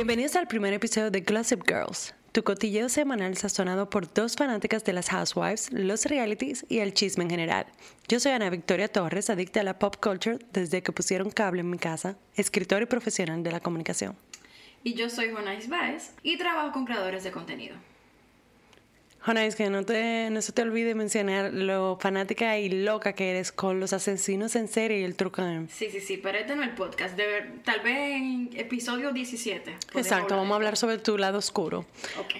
Bienvenidos al primer episodio de Gossip Girls, tu cotilleo semanal sazonado por dos fanáticas de las housewives, los realities y el chisme en general. Yo soy Ana Victoria Torres, adicta a la pop culture desde que pusieron cable en mi casa, escritora y profesional de la comunicación. Y yo soy Jonais Baez y trabajo con creadores de contenido. Jonais, que no, te, no se te olvide mencionar lo fanática y loca que eres con los asesinos en serie y el true crime. Sí, sí, sí, pero este no es el podcast. De ver- tal vez en episodio 17. podemos Exacto, vamos a hablar sobre tu lado oscuro.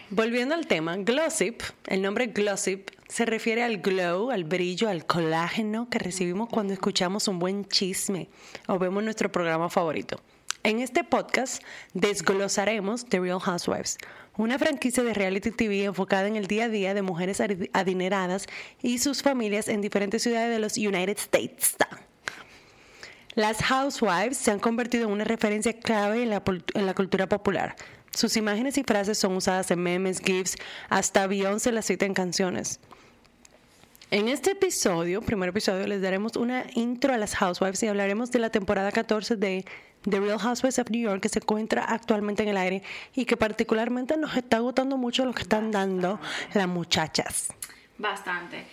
Volviendo al tema, Glossip, el nombre Glossip se refiere al glow, al brillo, al colágeno que recibimos cuando escuchamos un buen chisme o vemos nuestro programa favorito. En este podcast desglosaremos The Real Housewives, una franquicia de reality TV enfocada en el día a día de mujeres adi- adineradas y sus familias en diferentes ciudades de los United States. Las housewives se han convertido en una referencia clave en la, pul- en la cultura popular. Sus imágenes y frases son usadas en memes, GIFs, hasta Beyoncé las cita en canciones. En este episodio, primer episodio, les daremos una intro a las housewives y hablaremos de la temporada 14 de The Real Housewives of New York que se encuentra actualmente en el aire y que particularmente nos está gustando mucho lo que están dando las muchachas. Bastante.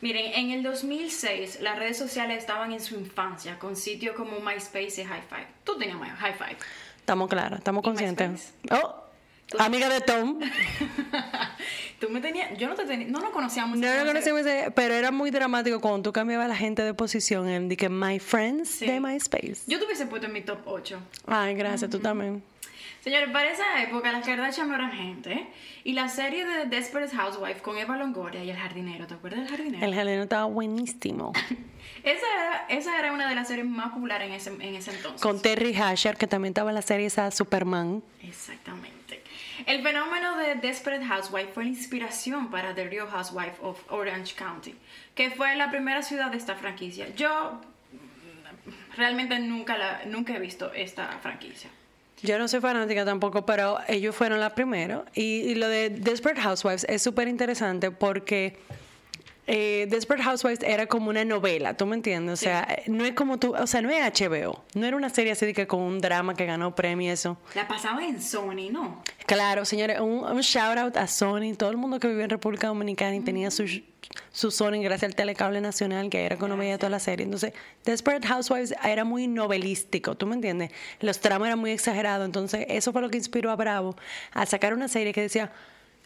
Miren, en el 2006 las redes sociales estaban en su infancia con sitios como MySpace y High Five. Tú tenías My- High Five. Estamos claras, estamos ¿Y conscientes. MySpace? Amiga de Tom. Tú me tenías, yo no te tenía, no nos conocíamos. No conocemos, ese- pero era muy dramático cuando tú cambiabas a la gente de posición en de que My Friends Sí. de MySpace. Yo te hubiese puesto en mi top 8. Ay, gracias, tú también. Señores, para esa época las Kardashian no eran gente. ¿eh? Y la serie de Desperate Housewife con Eva Longoria y el jardinero, ¿te acuerdas del jardinero? El jardín estaba buenísimo. Esa, era, esa era una de las series más populares en ese, en ese entonces. Con Terry Hatcher, que también estaba en la serie esa Superman. Exactamente. El fenómeno de Desperate Housewife fue la inspiración para The Real Housewife of Orange County, que fue la primera ciudad de esta franquicia. Yo realmente nunca, la, nunca he visto esta franquicia. Yo no soy fanática tampoco, pero ellos fueron la primera. Y, y lo de Desperate Housewives es súper interesante porque eh, Desperate Housewives era como una novela, ¿tú me entiendes? O Sí. sea, no es como tú, o sea, no es HBO. No era una serie así de que con un drama que ganó premio y eso. La pasaba en Sony, ¿no? Claro, señores, un, un shout out a Sony, todo el mundo que vivía en República Dominicana y tenía su, su Sony gracias al telecable nacional, que era cuando veía toda la serie. Entonces, Desperate Housewives era muy novelístico, ¿tú me entiendes? Los tramas eran muy exagerados, entonces eso fue lo que inspiró a Bravo a sacar una serie que decía,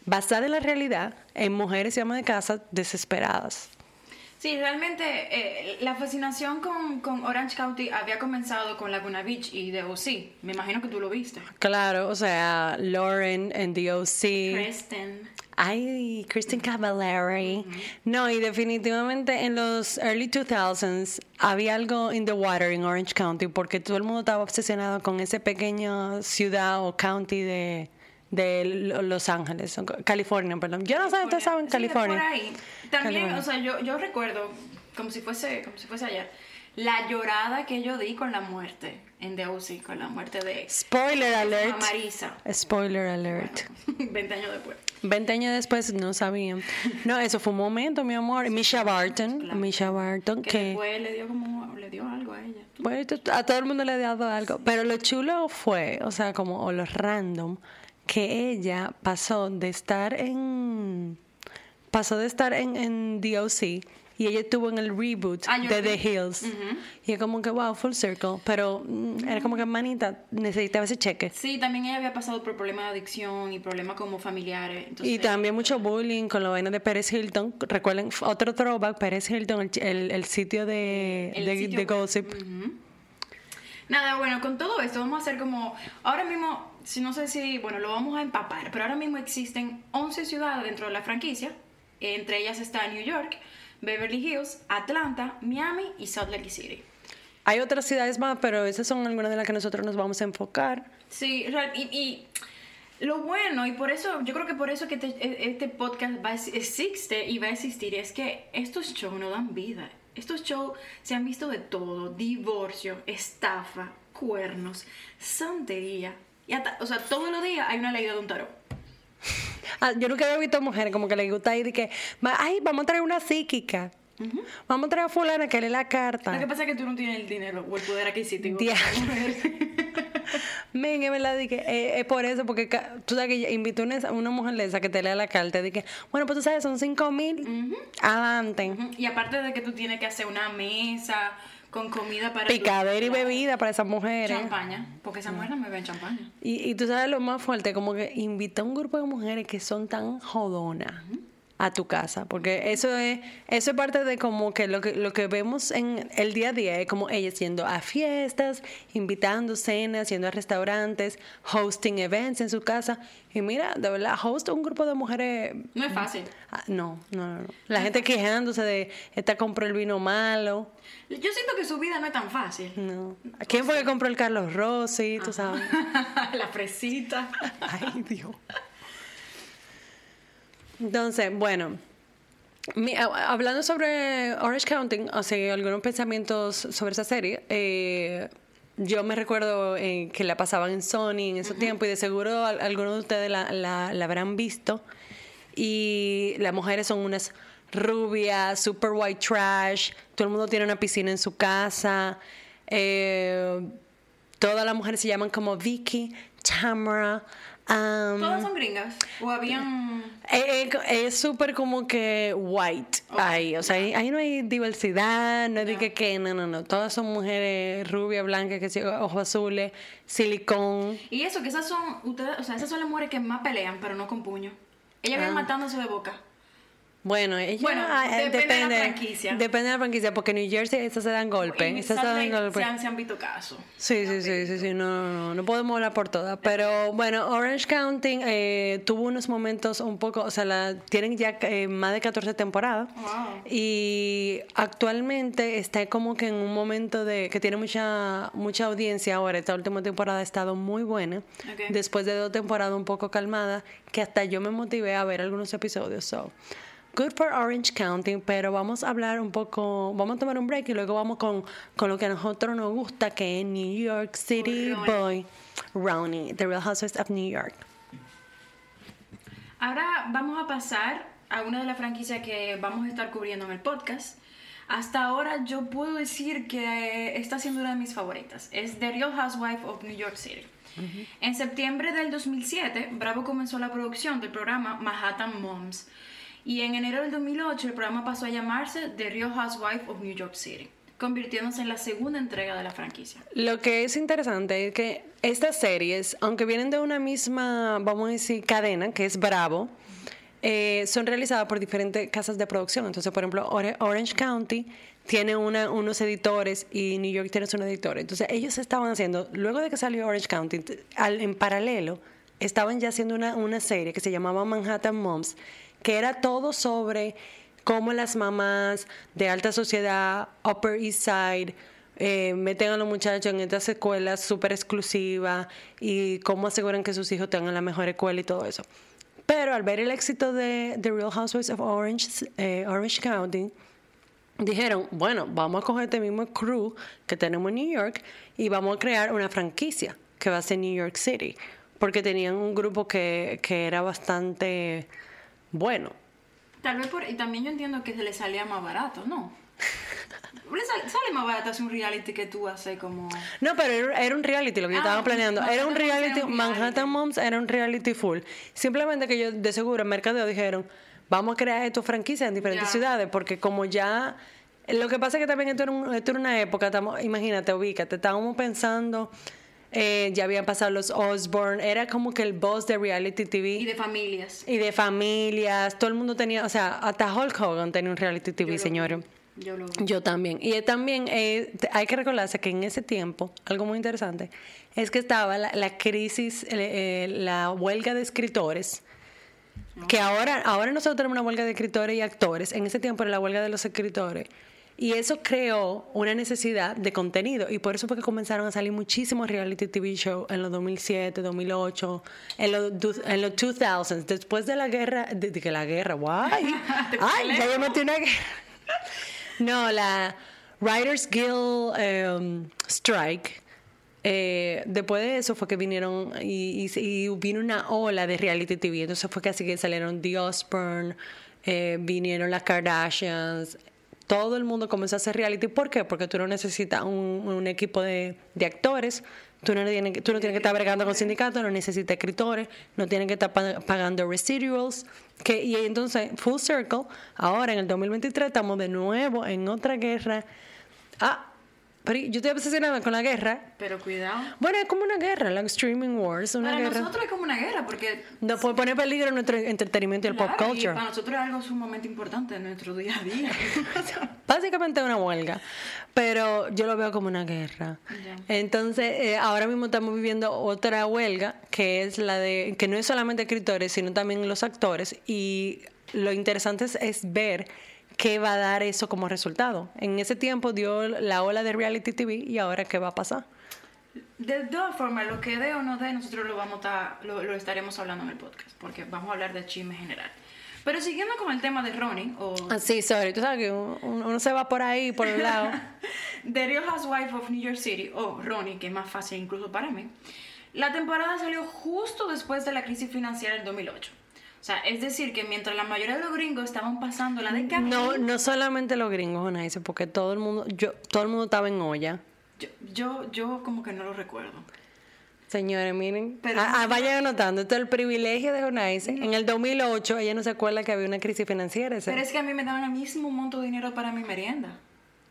basada en la realidad, en mujeres y amas de casa desesperadas. Sí, realmente eh, la fascinación con, con Orange County había comenzado con Laguna Beach y The O.C. Me imagino que tú lo viste. Claro, o sea, Lauren en The O.C. Kristen. Ay, Kristen Cavallari. No, y definitivamente en los early 2000s había algo in the water en Orange County porque todo el mundo estaba obsesionado con esa pequeña ciudad o county de, de Lo- Los Ángeles, California, perdón. Yo no sé, ustedes saben Sí, California. por ahí. También, California. o sea, yo, yo recuerdo, como si fuese, como si fuese ayer, la llorada que yo di con la muerte en The O.C., con la muerte de Spoiler alert. Marisa. Spoiler alert. 20 años después. 20 años después no sabían. No, eso fue un momento, mi amor. Misha Barton, Claro. Misha Barton, Que, que... después le dio como, le dio algo a ella. Bueno, a todo el mundo le ha dado algo. Pero lo chulo fue, o sea, como o lo random, que ella pasó de estar en. Pasó de estar en, en DOC y ella estuvo en el reboot Ah, de. The Hills. Y es como que, wow, full circle. Pero mm, era como que, manita, necesitaba ese cheque. Sí, también ella había pasado por problemas de adicción y problemas como familiares. Entonces, Y también mucho bullying con la vaina de Pérez Hilton. Recuerden, otro throwback, Pérez Hilton, el, el- el sitio de, El de, sitio de web. Gossip. Nada, bueno, con todo esto vamos a hacer como, ahora mismo, si no sé si, bueno, lo vamos a empapar, pero ahora mismo existen 11 ciudades dentro de la franquicia, entre ellas está New York, Beverly Hills, Atlanta, Miami y Salt Lake City. Hay otras ciudades más, pero esas son algunas de las que nosotros nos vamos a enfocar. Sí, y, y lo bueno, y por eso, yo creo que por eso que te- e- este podcast va existe y va a existir, es que estos shows no dan vida. Estos shows se han visto de todo, divorcio, estafa, cuernos, santería. Y hasta- o sea, todos los días hay una ley de un tarot. Ah, yo nunca había visto mujeres como que les gusta ir y que, "Va- ay, vamos a traer una psíquica. Vamos a traer a fulana que lee la Lo que carta. pasa es que tú no tienes el dinero o el poder adquisitivo. Men, es verdad, di que, eh, es por eso, porque tú sabes que invitó una, una mujer de esa que te lea la carta, de que, bueno, pues tú sabes, son cinco mil, adelante. Ujú. Y aparte de que tú tienes que hacer una mesa con comida para... tu- Picadera y bebida para esas mujeres. Champaña, porque esa mujer no me beben champaña. Y, y tú sabes lo más fuerte, como que invita a un grupo de mujeres que son tan jodonas a tu casa, porque eso es eso es parte de como que lo que lo que vemos en el día a día es como ellas yendo a fiestas, invitando cenas, yendo a restaurantes, hosting events en su casa y mira, de verdad, host un grupo de mujeres No es fácil. ah, no, no, no, no. La gente quejándose de esta compró el vino malo. Yo siento que su vida no es tan fácil. No. ¿Quién fue que compró el Carlos Rossi? Tú sabes. la fresita. Ay, Dios. Entonces, bueno, mi- hablando sobre Orange County, o sea, algunos pensamientos sobre esa serie, eh, yo me recuerdo eh, que la pasaban en Sony en ese tiempo y de seguro al- algunos de ustedes la, la- la habrán visto. Y las mujeres son unas rubias, super white trash, todo el mundo tiene una piscina en su casa. eh, todas las mujeres se llaman como Vicky, Tamara. Um, ¿Todas son gringas? ¿O habían...? eh, eh, es súper como que white ahí, o sea, ahí, ahí no hay diversidad, no es de que, que, no, no, no, todas son mujeres rubias, blancas, que ojos azules, silicón. Y eso, que esas son... Ustedes, o sea, esas son las mujeres que más pelean, pero no con puño. Ellas Ah. vienen matándose de boca. Bueno, ella, Bueno, ah, eh, depende de la franquicia. Depende de la franquicia, porque en New Jersey esas se dan golpes, En esas se dan Lake golpes. se han, se han visto casos. Sí, sí, sí, sí, sí, no, no, no, podemos hablar por todas, pero bueno, Orange County eh, tuvo unos momentos un poco, o sea, la, tienen ya eh, más de 14 temporadas Wow. y actualmente está como que en un momento de que tiene mucha mucha audiencia ahora, esta última temporada ha estado muy buena, Ok. después de dos temporadas un poco calmadas, que hasta yo me motivé a ver algunos episodios, so... Good for Orange County, pero vamos a hablar un poco, vamos a tomar un break y luego vamos con, con lo que a nosotros nos gusta, que es New York City. Boy, Ronnie, The Real Housewives of New York. Ahora vamos a pasar a una de las franquicias que vamos a estar cubriendo en el podcast. Hasta ahora yo puedo decir que está siendo una de mis favoritas. Es The Real Housewife of New York City. En septiembre del 2007, Bravo comenzó la producción del programa Manhattan Moms. Y en enero del 2008 el programa pasó a llamarse The Real Housewife of New York City, convirtiéndose en la segunda entrega de la franquicia. Lo que es interesante es que estas series, aunque vienen de una misma, vamos a decir, cadena, que es Bravo, eh, son realizadas por diferentes casas de producción. Entonces, por ejemplo, Orange County tiene unos editores y New York tiene un editor. Entonces, ellos estaban haciendo, luego de que salió Orange County, en paralelo, estaban ya haciendo una serie que se llamaba Manhattan Moms, que era todo sobre cómo las mamás de alta sociedad, Upper East Side, eh, meten a los muchachos en estas escuelas súper exclusivas y cómo aseguran que sus hijos tengan la mejor escuela y todo eso. Pero al ver el éxito de The Real Housewives of Orange, eh, Orange County, dijeron, bueno, vamos a coger este mismo crew que tenemos en New York y vamos a crear una franquicia que va a ser New York City, porque tenían un grupo que, que era bastante bueno. Tal vez por... Y también yo entiendo que se le salía más barato, ¿no? Le sale, sale más barato hacer un reality que tú haces como... No, pero era, era un reality lo que yo Ah, estaba planeando. Era un Manhattan Moms era reality, Manhattan. Moms era un reality full. Simplemente que yo, de seguro, en Mercadeo dijeron, vamos a crear esto franquicia en diferentes Ya. ciudades, porque como ya... Lo que pasa es que también esto era, un- esto era una época, estamos, imagínate, ubícate, estábamos pensando, eh, ya habían pasado los Osborne, era como que el boss de reality TV. Y de familias. y de familias, todo el mundo tenía, o sea, hasta Hulk Hogan tenía un reality TV, señores. Yo lo vi. Yo también. Y también eh, hay que recordarse que en ese tiempo, algo muy interesante, es que estaba la, la crisis, eh, la huelga de escritores. Que ahora, ahora nosotros tenemos una huelga de escritores y actores. En ese tiempo era la huelga de los escritores. Y eso creó una necesidad de contenido. Y por eso fue que comenzaron a salir muchísimos reality TV shows en los 2007, 2008, en los, en los 2000s. Después de la guerra, de, de que la guerra, guay. Ay, ya yo metí una guerra. No, la Writers Guild um, Strike. eh, después de eso fue que vinieron y, y- y vino una ola de reality TV. Entonces fue que así que salieron The Osbourne, eh, vinieron las Kardashians. Todo el mundo comenzó a hacer reality. ¿Por qué? Porque tú no necesitas un, equipo de, de actores Tú no, tienes, tú no tienes que estar bregando con sindicatos, no necesitas escritores, no tienes que estar pa- pagando residuals. Que, y entonces, full circle, ahora en el 2023 estamos de nuevo en otra guerra. Ah, pero yo estoy obsesionada con la guerra. Pero cuidado. Bueno, es como una guerra, la streaming wars, una Para guerra. nosotros es como una guerra porque No puede poner en peligro nuestro entretenimiento y el pop y culture. para nosotros es algo sumamente importante en nuestro día a día. Básicamente una huelga, pero yo lo veo como una guerra. Entonces, eh, ahora mismo estamos viviendo otra huelga, que es la de, que no es solamente escritores, sino también los actores, y lo interesante es, es ver qué va a dar eso como resultado. En ese tiempo dio la ola de reality TV y ahora qué va a pasar. De todas formas, lo que dé o no dé, nosotros lo, vamos a lo, lo estaremos hablando en el podcast, porque vamos a hablar de chisme general. Pero siguiendo con el tema de Ronnie, o Así, sorry, tú sabes que uno, uno se va por ahí, por un lado. The Real Housewife of New York City, o Ronnie, que es más fácil incluso para mí, la temporada salió justo después de la crisis financiera del 2008. O sea, es decir, que mientras la mayoría de los gringos estaban pasando la década... No, no solamente los gringos, Onaise, porque todo el mundo, yo, todo el mundo estaba en olla. Yo, yo, yo como que no lo recuerdo. Señores, miren, Pero- ah, ah, vayan anotando, esto es el privilegio de Onaise. En el 2008 ella no se acuerda que había una crisis financiera. ese- Pero es que a mí me daban el mismo monto de dinero para mi merienda.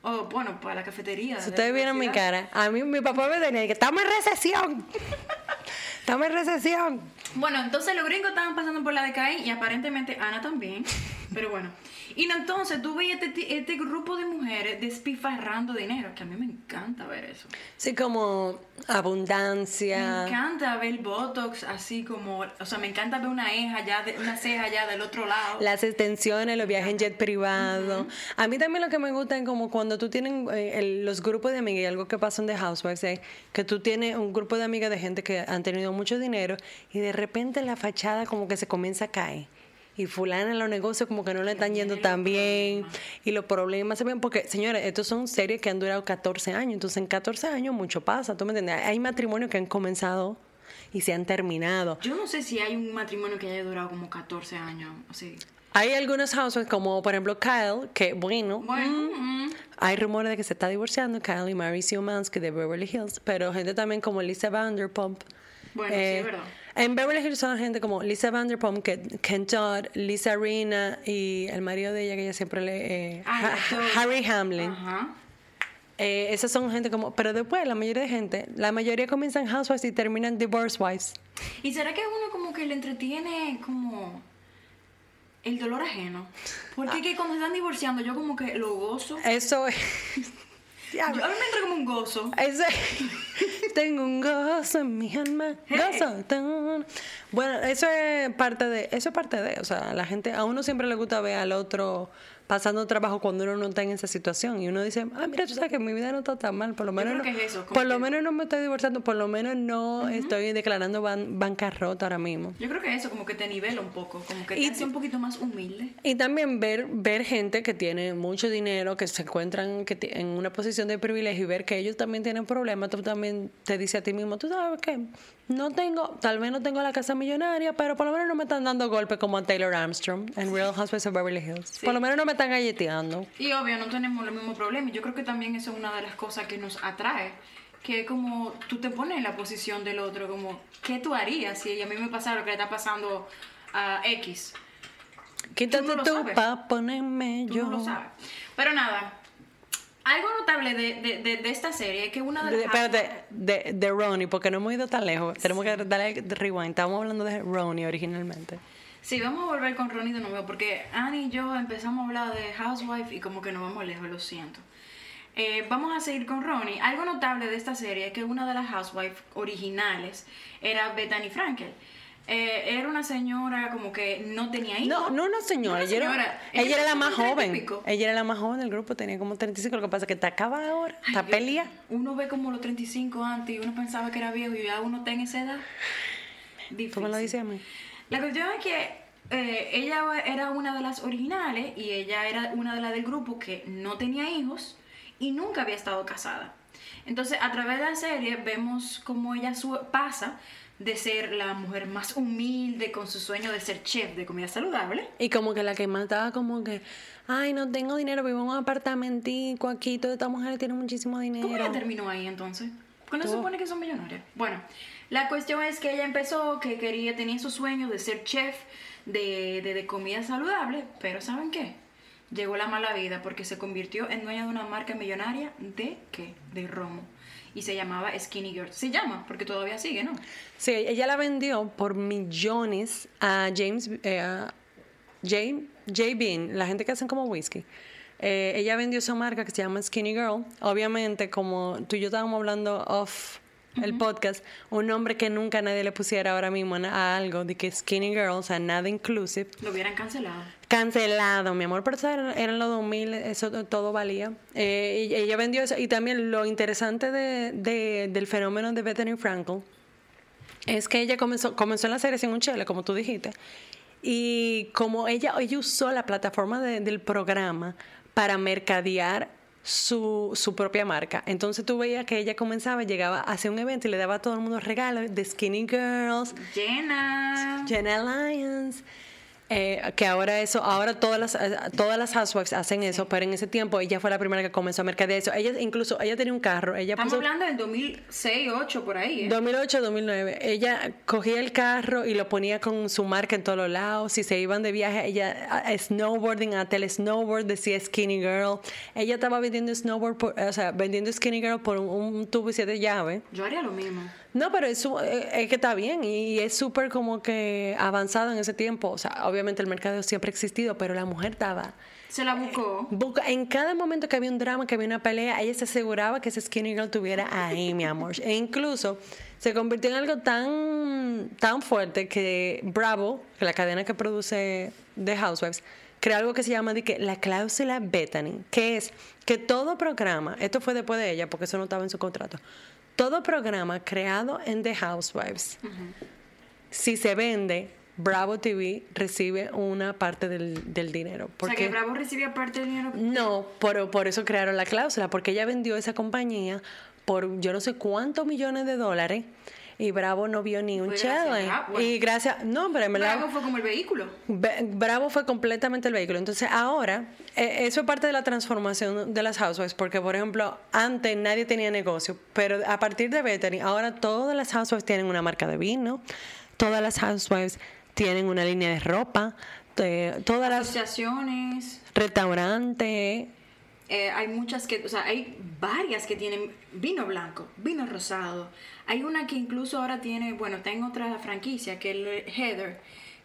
O bueno, para la cafetería. si de ustedes vieron mi cara, a mí mi papá me tenía que estamos en recesión. estamos en recesión. Bueno, entonces los gringos estaban pasando por la decaí y aparentemente Ana también. Pero bueno. Y no, entonces tú veías este, este grupo de mujeres despifarrando dinero, que a mí me encanta ver eso. Sí, como Me abundancia. encanta ver Botox así como, o sea, me encanta ver una ceja ya, de, una ceja ya del otro lado. Las extensiones, los viajes en jet privado. A mí también lo que me gusta es como cuando tú tienes eh, el- los grupos de amigas, y algo que pasa en The Housewives, es que tú tienes un grupo de amigas de gente que han tenido mucho dinero y de repente la fachada como que se comienza a caer. Y fulana en los negocios como que no le están yendo tan bien. Y los problemas se ven porque, señores, estos son series que han durado 14 años. Entonces en 14 años mucho pasa, ¿tú me entiendes? Hay matrimonios que han comenzado y se han terminado. Yo no sé si hay un matrimonio que haya durado como 14 años, así. Hay algunos housewives, como por ejemplo Kyle, que bueno, Bueno, mm, hay rumores de que se está divorciando Kyle y Mauricio Mansky de Beverly Hills, pero gente también como Lisa Vanderpump. Bueno, sí, es verdad. En Beverly Hills son gente como Lisa Vanderpump, Ken Todd, Lisa Rina y el marido de ella que ella siempre le... eh, Ah, Ha-. Harry Hamlin. Ajá. Eh, esas son gente como... Pero después la mayoría de gente, la mayoría comienzan housewives y terminan divorce wives. ¿Y será que uno como que le entretiene como el dolor ajeno? Porque que cuando están divorciando yo como que lo gozo. Eso es... Yo- a mí me entra como un gozo. Ese- tengo un gozo en mi alma. Gozo. Tan- Bueno, eso es parte de, eso es parte de, o sea, la gente, a uno siempre le gusta ver al otro pasando trabajo cuando uno no está en esa situación y uno dice, ah, mira, tú sabes que mi vida no está tan mal, por lo menos, no, es eso, por lo menos no me estoy divorciando, por lo menos no estoy declarando ban- bancarrota ahora mismo. Yo creo que eso como que te nivela un poco, como que te Y- hace un poquito más humilde. Y también ver, ver gente que tiene mucho dinero, que se encuentran que en una posición de privilegio y ver que ellos también tienen problemas, tú también te dice a ti mismo, tú sabes que no tengo, tal vez no tengo la casa millonaria, pero por lo menos no me están dando golpes como a Taylor Armstrong en Real Housewives of Beverly Hills. Por lo menos no me están galleteando. Y obvio, no tenemos los mismos problemas. Yo creo que también eso es una de las cosas que nos atrae. Que es como tú te pones en la posición del otro, como, ¿qué tú harías si a mí me pasara lo que le está pasando a X? Quítate no tú sabes. pa' ponerme Tú yo. no lo sabes. Pero nada, algo notable de, de, de, de esta serie es que una de las... espérate, de, de Ronnie, porque no hemos ido tan lejos. Tenemos que darle rewind. Estamos hablando de Ronnie originalmente. Sí, vamos a volver con Ronnie de nuevo porque Annie y yo empezamos a hablar de Housewife y como que nos vamos lejos, lo siento. Eh, vamos a seguir con Ronnie. Algo notable de esta serie es que una de las Housewives originales era Bethany Frankel. Eh, era una señora como que no tenía hijos. No, no, no, señora. No, ella, era- señora. ella Ella era la más joven. Ella era la más joven del grupo, tenía como 35. Lo que pasa es que está acaba ahora, está pelea. Uno ve como los 35 antes y uno pensaba que era viejo y ya uno está en esa edad. ¿Tú me lo Difícil. dices a mí? La cuestión es que eh, ella era una de las originales y ella era una de las del grupo que no tenía hijos y nunca había estado casada. Entonces, a través de la serie vemos cómo ella su- pasa de ser la mujer más humilde con su sueño de ser chef de comida saludable. Y como que la que más estaba como que, ay, no tengo dinero, vivo en un apartamentico aquí, todas estas mujeres tienen muchísimo dinero. ¿Cómo ella terminó ahí entonces? Cuando se supone que son millonarias. Bueno, la cuestión es que ella empezó, que quería, tenía su sueño de ser chef de, de, de comida saludable, pero ¿saben qué? Llegó la mala vida porque se convirtió en dueña de una marca millonaria de qué? De romo. Y se llamaba Skinny Girl. Se llama, porque todavía sigue, ¿no? Sí, ella la vendió por millones a James, eh, a Jane, J. Bean, la gente que hacen como whisky. Eh, ella vendió esa marca que se llama Skinny Girl. Obviamente, como tú y yo estábamos hablando off el podcast, un nombre que nunca nadie le pusiera ahora mismo a, algo de que Skinny Girl, o sea, nada inclusive. Lo hubieran cancelado. Cancelado, mi amor, pero eso eran, eran los 2000, eso to- todo valía. Eh, y ella vendió eso. Y también lo interesante de, de- del fenómeno de Bethany Frankel es que ella comenzó, comenzó en la serie sin un chele, como tú dijiste. Y como ella, ella usó la plataforma de- del programa para mercadear su, su propia marca. Entonces tú veías que ella comenzaba, llegaba hacia un evento y le daba a todo el mundo regalos de Skinny Girls, Llena. Jenna Lyons. Eh, que ahora eso, ahora todas las eh, todas las housewives hacen eso, pero en ese tiempo ella fue la primera que comenzó a mercadear eso. Ella incluso ella tenía un carro, ella Estamos puso hablando del 2006, 2008, por ahí, ¿eh? 2008, 2009. Ella cogía el carro y lo ponía con su marca en todos los lados. Si se iban de viaje, ella a- a snowboarding, a telesnowboard, decía Skinny Girl. Ella estaba vendiendo snowboard, por- o sea, vendiendo Skinny Girl por un, un tubo y siete llaves. Yo haría lo mismo. No, pero es, eh, es que está bien y es súper como que avanzado en ese tiempo. O sea, obviamente el mercado siempre ha existido, pero la mujer estaba... Se la buscó. En cada momento que había un drama, que había una pelea, ella se aseguraba que ese skinny girl tuviera ahí, mi amor. E incluso se convirtió en algo tan, tan fuerte que Bravo, la cadena que produce The Housewives, creó algo que se llama de que la cláusula Bethany, que es que todo programa, esto fue después de ella, porque eso no estaba en su contrato, todo programa creado en The Housewives, si se vende, Bravo TV recibe una parte del, del dinero. O sea, que Bravo recibía parte del dinero. no, por, por eso crearon la cláusula, porque ella vendió esa compañía por yo no sé cuántos millones de dólares y Bravo no vio ni un. Bravo, bueno. Y gracias, no, pero en verdad, Bravo fue como el vehículo. Bravo fue completamente el vehículo. Entonces ahora, eh, eso es parte de la transformación de las housewives, porque por ejemplo, antes nadie tenía negocio, pero a partir de Bethany, ahora todas las housewives tienen una marca de vino, todas las housewives tienen una línea de ropa, eh, todas las Asociaciones. restaurantes. Eh, hay muchas que, o sea, hay varias que tienen vino blanco, vino rosado. Hay una que incluso ahora tiene, bueno, está en otra franquicia, que es el Heather,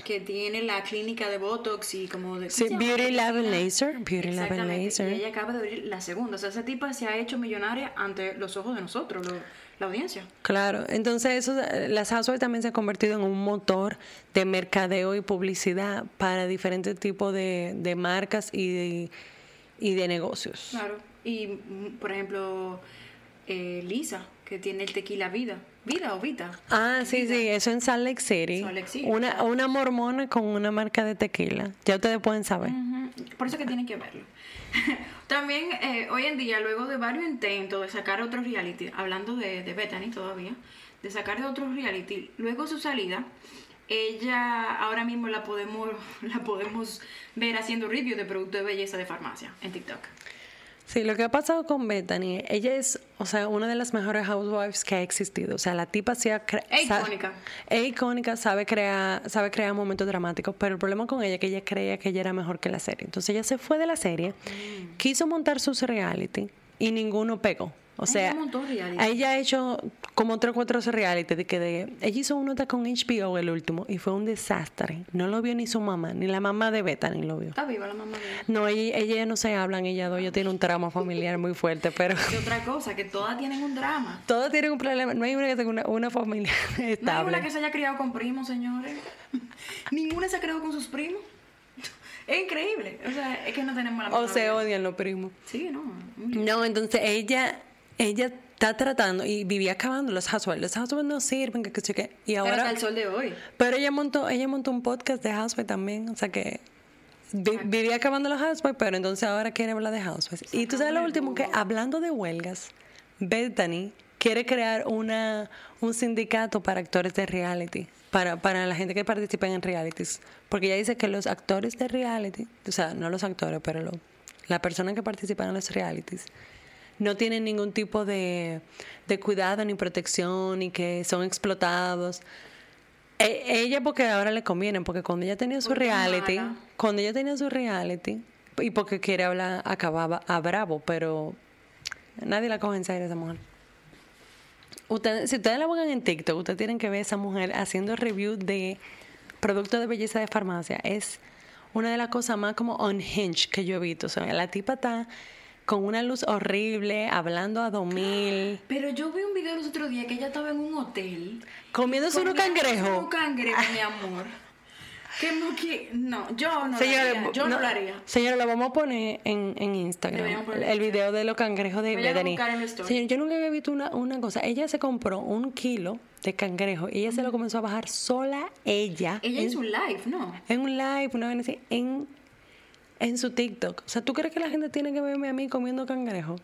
que tiene la clínica de Botox y como de... Sí. Beauty Lab and. Laser, Beauty Lab and Laser. Y ella acaba de abrir la segunda. O sea, esa tipa se ha hecho millonaria ante los ojos de nosotros, lo- la audiencia. Claro, entonces eso, las housewives también se han convertido en un motor de mercadeo y publicidad para diferentes tipos de, de marcas y de, y de negocios. Claro. Y, por ejemplo, eh, Lisa, que tiene el tequila Vida. ¿Vida o Vita? Ah, sí, sí, eso en Salt Lake City. Salt Lake City, Una, claro. una mormona con una marca de tequila. Ya ustedes pueden saber. Por eso que tienen que verlo. También eh, hoy en día, luego de varios intentos de sacar otro reality, hablando de, de Bethany todavía, de sacar de otro reality, luego su salida, ella ahora mismo la podemos, la podemos ver haciendo review de productos de belleza de farmacia en TikTok. Sí, lo que ha pasado con Bethany, ella es, o sea, una de las mejores housewives que ha existido. O sea, la tipa sí ha Es icónica. Es icónica, sabe crear, sabe crear momentos dramáticos, pero el problema con ella es que ella creía que ella era mejor que la serie. Entonces ella se fue de la serie, Mm. quiso montar sus reality y ninguno pegó. O Ella sea, montó reality. ella ha hecho como tres o cuatro reality de que de, ella hizo uno hasta con HBO el último y fue un desastre. No lo vio ni su mamá, ni la mamá de Bethany lo vio. Está viva la mamá de ella. No, ella, ella no se hablan, ella dos, ella tiene un trauma familiar muy fuerte, pero Y otra cosa, que todas tienen un drama. todos tienen un problema. No hay una que tenga una, una familia No hay estable. una que se haya criado con primos, señores. Ninguna se ha criado con sus primos. Es increíble. O sea, es que no tenemos la O se odian los primos. Sí, no. No, entonces ella, ella está tratando y vivía acabando los housewives. Los housewives no sirven, que. Y Pero hasta ahora, el sol de hoy. pero ella montó, ella montó un podcast de housewives también, o sea que vi- vivía acabando los housewives, pero entonces ahora quiere hablar de housewives. Y tú sabes lo Sacándole último que, hablando de huelgas, Bethany quiere crear una, un sindicato para actores de reality, para, para la gente que participa en realities. Porque ella dice que los actores de reality, o sea, no los actores, pero lo- las personas que participan en los realities, no tienen ningún tipo de, de cuidado ni protección y que son explotados. E- ella porque ahora le conviene, porque cuando ella tenía su Porque reality, mala. cuando ella tenía su reality, y porque quiere hablar acababa a bravo, pero nadie la coge en serio esa mujer. Ustedes, si ustedes la buscan en TikTok, ustedes tienen que ver a esa mujer haciendo review de productos de belleza de farmacia. Es una de las cosas más como unhinged que yo he visto. O sea, la tipa está con una luz horrible, hablando a 2000, Pero yo vi un video los otros días que ella estaba en un hotel. comiéndose unos comiéndose cangrejos. Un cangrejo, mi amor. Que no, que, no, yo no Señores, lo haría. Yo no, lo haría. Señora, lo vamos a poner en, en Instagram. Poner El, el video de los cangrejos de la story. Señor, yo nunca había visto una, una cosa. Ella se compró un kilo de cangrejo y ella se lo comenzó a bajar sola ella. Ella en, un live, ¿no? en un live, una vez así, en, en su TikTok. O sea, ¿tú crees que la gente tiene que verme a mí comiendo cangrejo?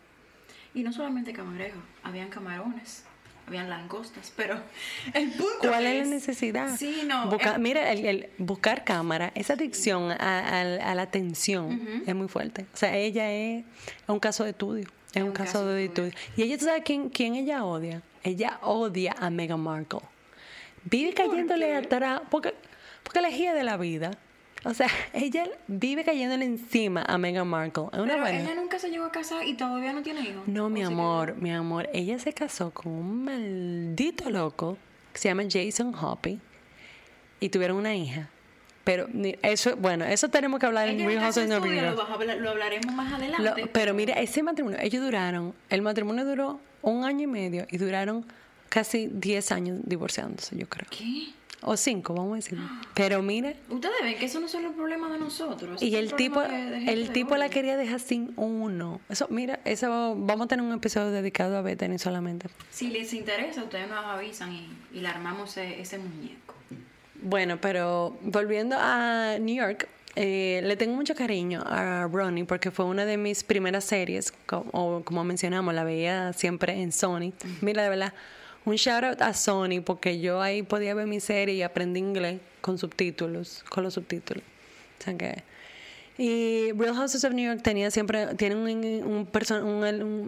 Y no solamente cangrejos, habían camarones, habían langostas, pero el punto ¿Cuál es, es... la necesidad? Sí, no. Busca- mira, el, el buscar cámara, esa adicción a, a- a la atención es muy fuerte. O sea, ella es un caso de estudio. Es un, caso, de estudio. Y ella, ¿tú sabes quién, quién ella odia? Ella odia a Meghan Markle. Vive cayéndole atrás, porque, porque la de la vida. O sea, ella vive cayéndole encima a Meghan Markle. Es una pero buena. ella nunca se llegó a casar y todavía no tiene hijos. No, ¿O mi amor, mi amor. Ella se casó con un maldito loco que se llama Jason Hoppy y tuvieron una hija. Pero eso, bueno, eso tenemos que hablar en Real en House of lo, hablaremos más Lo- adelante. pero mira, ese matrimonio, ellos duraron, el matrimonio duró un año y medio y duraron casi 10 años divorciándose, yo creo. ¿Qué? O 5, vamos a decir. Pero mira, Ustedes ven que eso no son los problemas de nosotros. y el es tipo, problema de- de gente el tipo la quería dejar sin uno. Eso, mira, eso vamos a tener un episodio dedicado a Bethany solamente. Si les interesa, ustedes nos avisan y, y le armamos ese, ese muñeco. Bueno, pero volviendo a New York, eh, le tengo mucho cariño a Ronnie porque fue una de mis primeras series, o como mencionamos, la veía siempre en Sony. Mira, de verdad, un shout out a Sony porque yo ahí podía ver mi serie y aprendí inglés con subtítulos, con los subtítulos. O sea. Y Real Houses of New York tenía siempre, tiene un,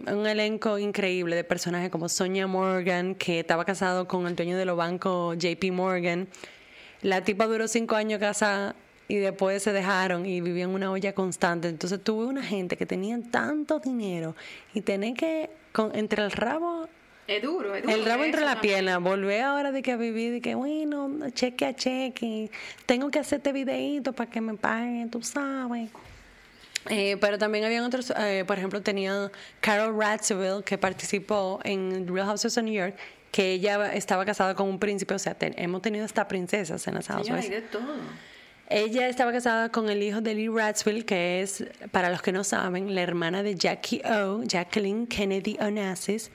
un, elenco increíble de personajes como Sonia Morgan, que estaba casado con el dueño de los bancos JP Morgan. La tipa duró cinco años casada y después se dejaron y vivían una olla constante. Entonces tuve una gente que tenía tanto dinero y tenía que, entre el rabo Es duro, es duro. el rabo entre la también. pierna, volver ahora de que a vivir, de que bueno, cheque a cheque, tengo que hacer este videíto para que me paguen, tú sabes. Eh, pero también habían otros, eh, por ejemplo, tenía Carol Radziwill que participó en Real Houses of New York, que ella estaba casada con un príncipe, o sea, ten- hemos tenido hasta princesas en las Housewives. de todo. Ella estaba casada con el hijo de Lee Radziwill, que es, para los que no saben, la hermana de Jackie O, Jacqueline Kennedy Onassis.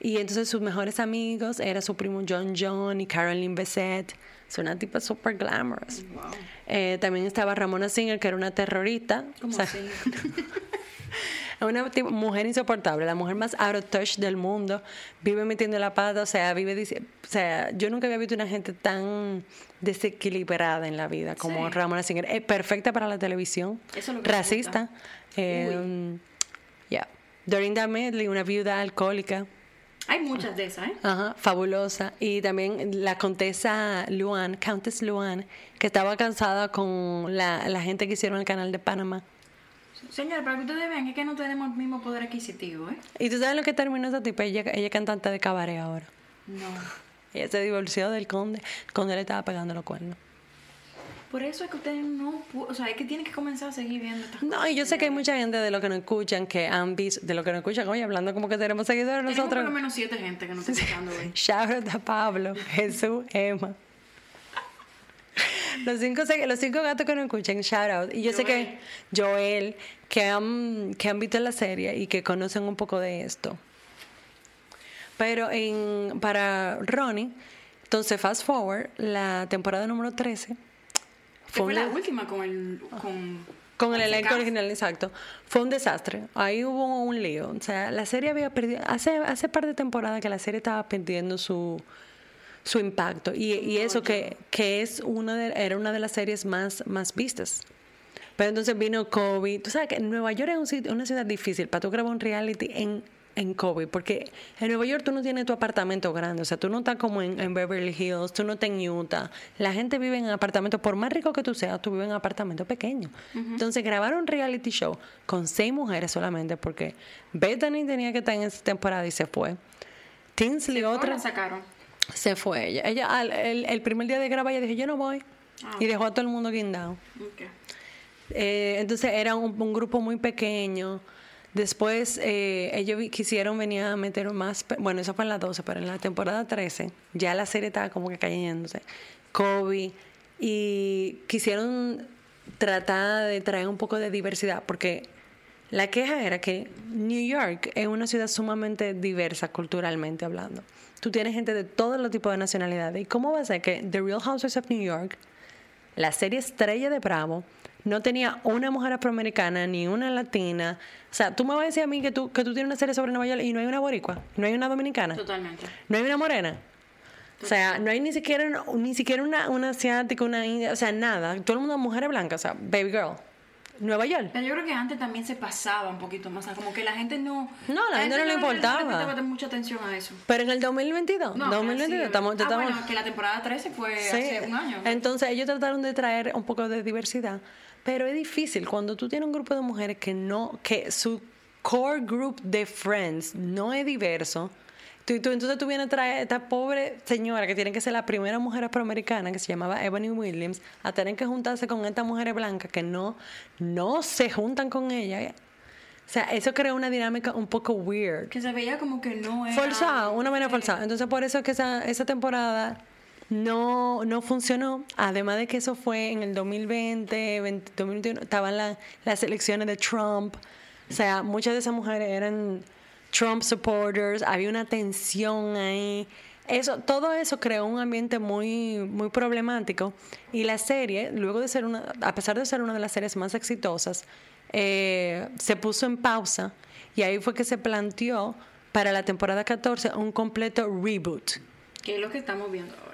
Y entonces sus mejores amigos era su primo John John y Caroline Bessette. Es una tipa super glamorous. Wow. Eh, también estaba Ramona Singer, que era una terrorista. ¿Cómo O sea, una tipo- mujer insoportable, la mujer más out of touch del mundo, vive metiendo la pata, o sea, vive dici- o sea, yo nunca había visto una gente tan desequilibrada en la vida como Sí. Ramona Singer, es perfecta para la televisión, Eso es lo que racista, eh, ya, Dorinda Medley, una viuda alcohólica, Hay muchas de esas, ¿eh? Ajá, fabulosa. Y también la contesa Luan, Countess Luan, que estaba casada con la, la gente que hicieron el canal de Panamá. Señora, para que ustedes vean, es que no tenemos el mismo poder adquisitivo, ¿eh? ¿Y tú sabes lo que terminó esa tipa? Ella, ella es cantante de cabaret ahora. No. Ella se divorció del conde. El conde le estaba pegando los cuernos. Por eso es que ustedes no... O sea, es que tienen que comenzar a seguir viendo estas No, y yo sé que hay mucha gente de lo que nos escuchan que han visto, de lo que nos escuchan, oye, hablando como que tenemos seguidores Tenemos por nosotros. lo menos siete gente que nos está escuchando hoy. Shout out a Pablo, Jesús, Emma. Los cinco, los cinco gatos que nos escuchan, shout out. Y yo sé que Joel, que han, que han visto la serie y que conocen un poco de esto. Pero en, para Ronnie, entonces fast forward, la temporada número 13 Fue la última con el... Con, con el elenco original, exacto. Fue un desastre. Ahí hubo un lío. O sea, la serie había perdido. Hace, hace par de temporadas que la serie estaba perdiendo su, su impacto. Y, y eso que, que es una de, era una de las series más, más vistas. Pero entonces vino COVID. Tú sabes que Nueva York es un sitio- una ciudad difícil para tú grabar un reality en en COVID, porque en Nueva York tú no tienes tu apartamento grande, o sea, tú no estás como en, en Beverly Hills, tú no estás en Utah. La gente vive en apartamentos, por más rico que tú seas, tú vives en apartamentos pequeños. Entonces grabaron un reality show con seis mujeres solamente, porque Bethany tenía que estar en esa temporada y se fue. Tinsley, ¿Cómo otra, la sacaron? se fue ella. Ella al- el, el primer día de grabar, ella dijo, yo no voy. Ah. Y dejó a todo el mundo guindado. Eh, entonces era un, un grupo muy pequeño. Después eh, ellos quisieron venir a meter más, bueno, eso fue en la 12, pero en la temporada 13 ya la serie estaba como que cayéndose. Kobe y quisieron tratar de traer un poco de diversidad porque la queja era que New York es una ciudad sumamente diversa culturalmente hablando. Tú tienes gente de todos los tipos de nacionalidades. ¿Y cómo va a ser que The Real Housewives of New York la serie estrella de Bravo no tenía una mujer afroamericana ni una latina. O sea, tú me vas a decir a mí que tú, que tú tienes una serie sobre Nueva York y no hay una boricua, no hay una dominicana, Totalmente. no hay una morena. O sea, no hay ni siquiera, una- ni siquiera una, una asiática, una india, o sea, nada. Todo el mundo mujeres blancas, o sea, baby girl. Nueva York. Pero yo creo que antes también se pasaba un poquito más, o sea, como que la gente no... No, la gente no le importaba. prestaba mucha atención a eso. Pero en el 2022, No, 2022, sí, estamos, ah, estamos- bueno, que la temporada 13 fue hace un año. Entonces ellos trataron de traer un poco de diversidad, pero es difícil cuando tú tienes un grupo de mujeres que no, que su core group de friends no es diverso. Tú, tú- entonces tú vienes a traer a esta pobre señora que tiene que ser la primera mujer afroamericana que se llamaba Ebony Williams a tener que juntarse con estas mujeres blancas que no, no se juntan con ella. O sea, eso crea una dinámica un poco weird. Que se veía como que no era... Forzada, una manera forzada. Entonces, por eso es que esa, esa temporada no, no funcionó. Además de que eso fue en el 2020, 20, 2021, estaban la- las elecciones de Trump. O sea, muchas de esas mujeres eran Trump supporters, había una tensión ahí. Eso, todo eso creó un ambiente muy, muy problemático. Y la serie, luego de ser una, a pesar de ser una de las series más exitosas, eh, se puso en pausa y ahí fue que se planteó para la temporada 14 un completo reboot. Que es lo que estamos viendo ahora.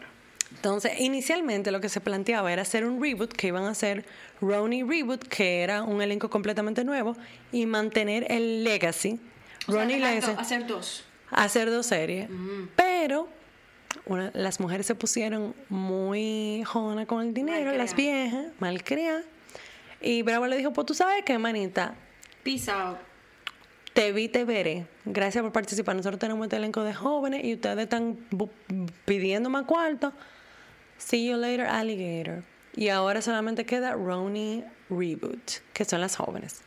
Entonces, inicialmente lo que se planteaba era hacer un reboot, que iban a hacer Ronnie Reboot, que era un elenco completamente nuevo, y mantener el legacy. O sea, Ronnie dejar Legacy hacer dos. hacer dos series. Pero una- las mujeres se pusieron muy jonas con el dinero, las viejas, malcriadas. Y Bravo le dijo, pues tú sabes qué, manita, Peace out. Te vi, te veré. Gracias por participar. Nosotros tenemos este elenco de jóvenes y ustedes están pidiendo más cuarto. See you later, alligator. Y ahora solamente queda Ronnie Reboot, que son las jóvenes.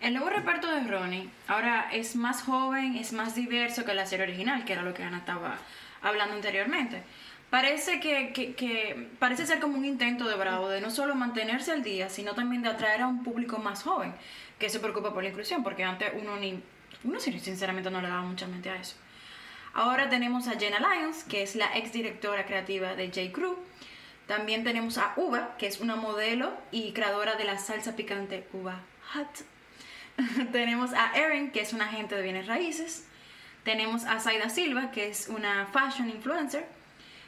El nuevo reparto de Ronnie ahora es más joven, es más diverso que la serie original, que era lo que Ana estaba hablando anteriormente. Parece que, que- que- parece ser como un intento de Bravo de no solo mantenerse al día, sino también de atraer a un público más joven que se preocupa por la inclusión, porque antes uno ni uno sinceramente no le daba mucha mente a eso. Ahora tenemos a Jenna Lyons, que es la ex directora creativa de J. Crew. También tenemos a Uva, que es una modelo y creadora de la salsa picante Uva Hut. tenemos a Erin, que es una agente de bienes raíces. Tenemos a Zaida Silva, que es una fashion influencer.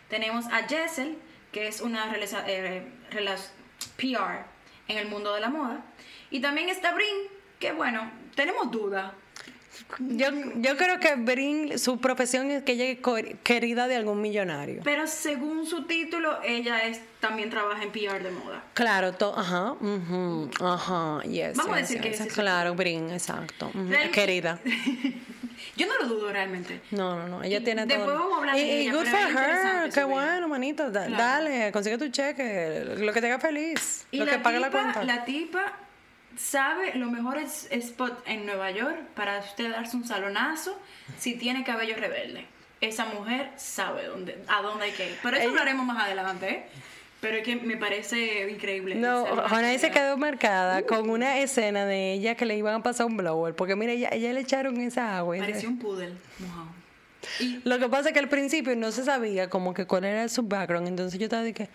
Tenemos a Jessel, que es una eh, PR en el mundo de la moda. Y también está Brin, que bueno, tenemos duda. Yo, yo creo que Brin, su profesión es que ella es querida de algún millonario. Pero según su título, ella es, también trabaja en PR de moda. Claro, to- ajá, ujú, ajá, yes. Vamos a yes, decir que yes, ese es su- Claro, Brin, exacto. ujú, Realmente- Querida. Yo no lo dudo realmente. No, no, no, ella tiene Después todo. vamos a hablar y, de y ella, good pero for es her, qué bueno, manito. da- Claro. Dale, consigue tu cheque, lo que te haga feliz, Y lo que pague la cuenta. la tipa sabe los mejores spots en Nueva York para usted darse un salonazo si tiene cabello rebelde. Esa mujer sabe dónde, a dónde hay que ir. Pero eso Ella- hablaremos más adelante, ¿eh? Pero es que me parece increíble. No, Jonay se quedó marcada Uh. con una escena de ella que le iban a pasar un blower, porque mira, ella, ella le echaron esa agua. Parecía un poodle mojado. Y Lo que pasa es que al principio no se sabía como que cuál era su background, entonces yo estaba de que,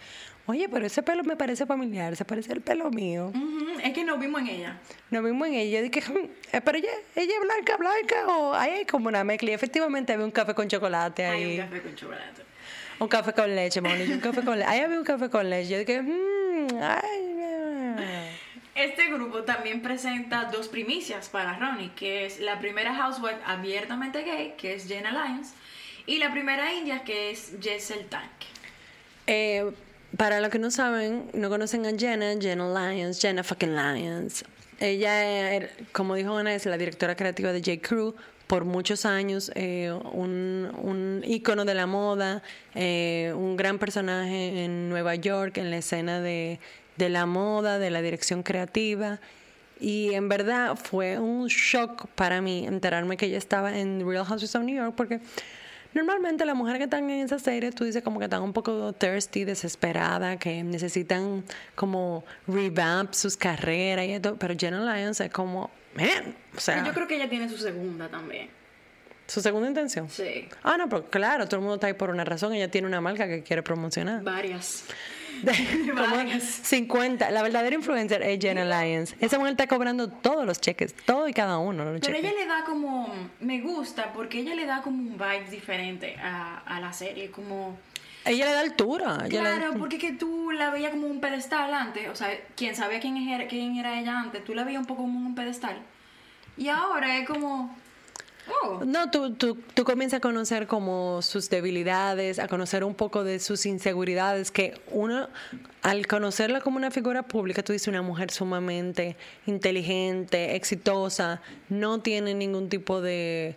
oye, pero ese pelo me parece familiar, se parece al pelo mío. es que nos vimos en ella. Nos vimos en ella, yo dije, "Hmm, eh, pero ella, ella es blanca, blanca, o ahí hay como una mezcla. Y efectivamente había un café con chocolate Hay ahí. un café con chocolate. Un café con leche, mami, un café con leche. Ahí había un café con leche. Yo dije, mmm, ay, ah". este grupo también presenta dos primicias para Ronnie, que es la primera housewife abiertamente gay, que es Jenna Lyons, y la primera india, que es Jessel Tank. Eh, para los que no saben, no conocen a Jenna, Jenna Lyons, Jenna fucking Lyons. Ella, era, como dijo Ana, es la directora creativa de J. Crew, por muchos años, eh, un, un ícono de la moda, eh, un gran personaje en Nueva York, en la escena de, de la moda, de la dirección creativa. Y en verdad fue un shock para mí enterarme que ella estaba en Real Houses of New York porque normalmente las mujeres que están en esa serie, tú dices como que están un poco thirsty, desesperada, que necesitan como revamp sus carreras y todo. Pero Jenna Lyons es como, man, o sea... Yo creo que ella tiene su segunda también. ¿Su segunda intención? Sí. Ah, no, pero claro, todo el mundo está ahí por una razón. Ella tiene una marca que quiere promocionar. Varias. Como Varias. 50. La verdadera influencer es Jenna Lyons. Esa mujer está cobrando todos los cheques, todo y cada uno. los Pero cheques. ella le da como, me gusta, porque ella le da como un vibe diferente a, a la serie, como... Ella le da altura. da- Claro, porque que tú la veías como un pedestal antes, o sea, quien sabía quién era, quién era ella antes, tú la veías un poco como un pedestal. Y ahora es como, oh, No, tú, tú, tú comienzas a conocer como sus debilidades, a conocer un poco de sus inseguridades, que uno, al conocerla como una figura pública, tú dices una mujer sumamente inteligente, exitosa, no tiene ningún tipo de,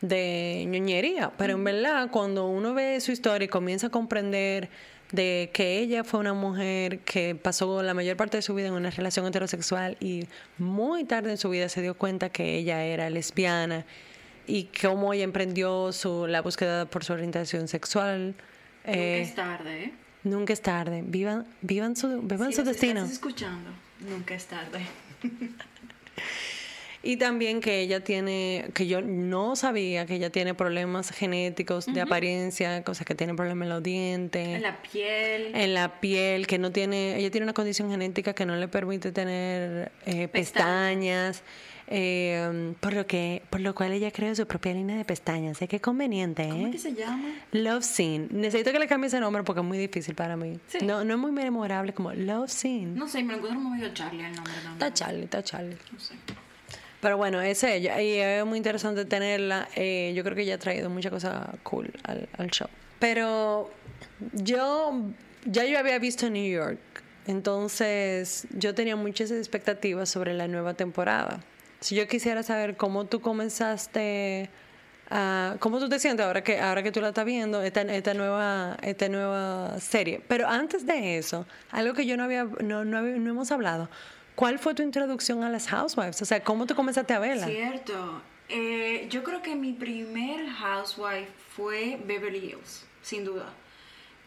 de ñoñería, pero en verdad cuando uno ve su historia y comienza a comprender de que ella fue una mujer que pasó la mayor parte de su vida en una relación heterosexual y muy tarde en su vida se dio cuenta que ella era lesbiana y cómo ella emprendió su, la búsqueda por su orientación sexual. nunca Eh, es tarde, ¿eh? nunca es tarde. Vivan, vivan su, vivan Si su destino. estás escuchando, nunca es tarde. Y también que ella tiene, que yo no sabía que ella tiene problemas genéticos de apariencia, cosas que tiene problemas en los dientes. En la piel. en la piel, que no tiene, ella tiene una condición genética que no le permite tener eh, pestañas, eh, por lo que, por lo cual ella creó su propia línea de pestañas. ¿eh? Qué conveniente, ¿Cómo es ¿eh? que se llama? Love Scene. Necesito que le cambie ese nombre porque es muy difícil para mí. Sí. No, no es muy memorable como Love Scene. No sé, me lo encuentro como medio Charlie el nombre también. Está Charlie, está Charlie. No sé. Pero bueno, es ella. Y es muy interesante tenerla. Eh, yo creo que ella ha traído muchas cosas cool al, al show. Pero yo ya yo había visto New York. Entonces yo tenía muchas expectativas sobre la nueva temporada. Si yo quisiera saber cómo tú comenzaste a... ¿Cómo tú te sientes ahora que, ahora que tú la estás viendo, esta, esta, nueva, esta nueva serie? Pero antes de eso, algo que yo no había, no, no, había- no hemos hablado. ¿Cuál fue tu introducción a las Housewives? O sea, ¿cómo tú comenzaste a verla? Cierto. Eh, yo creo que mi primer housewife fue Beverly Hills, sin duda.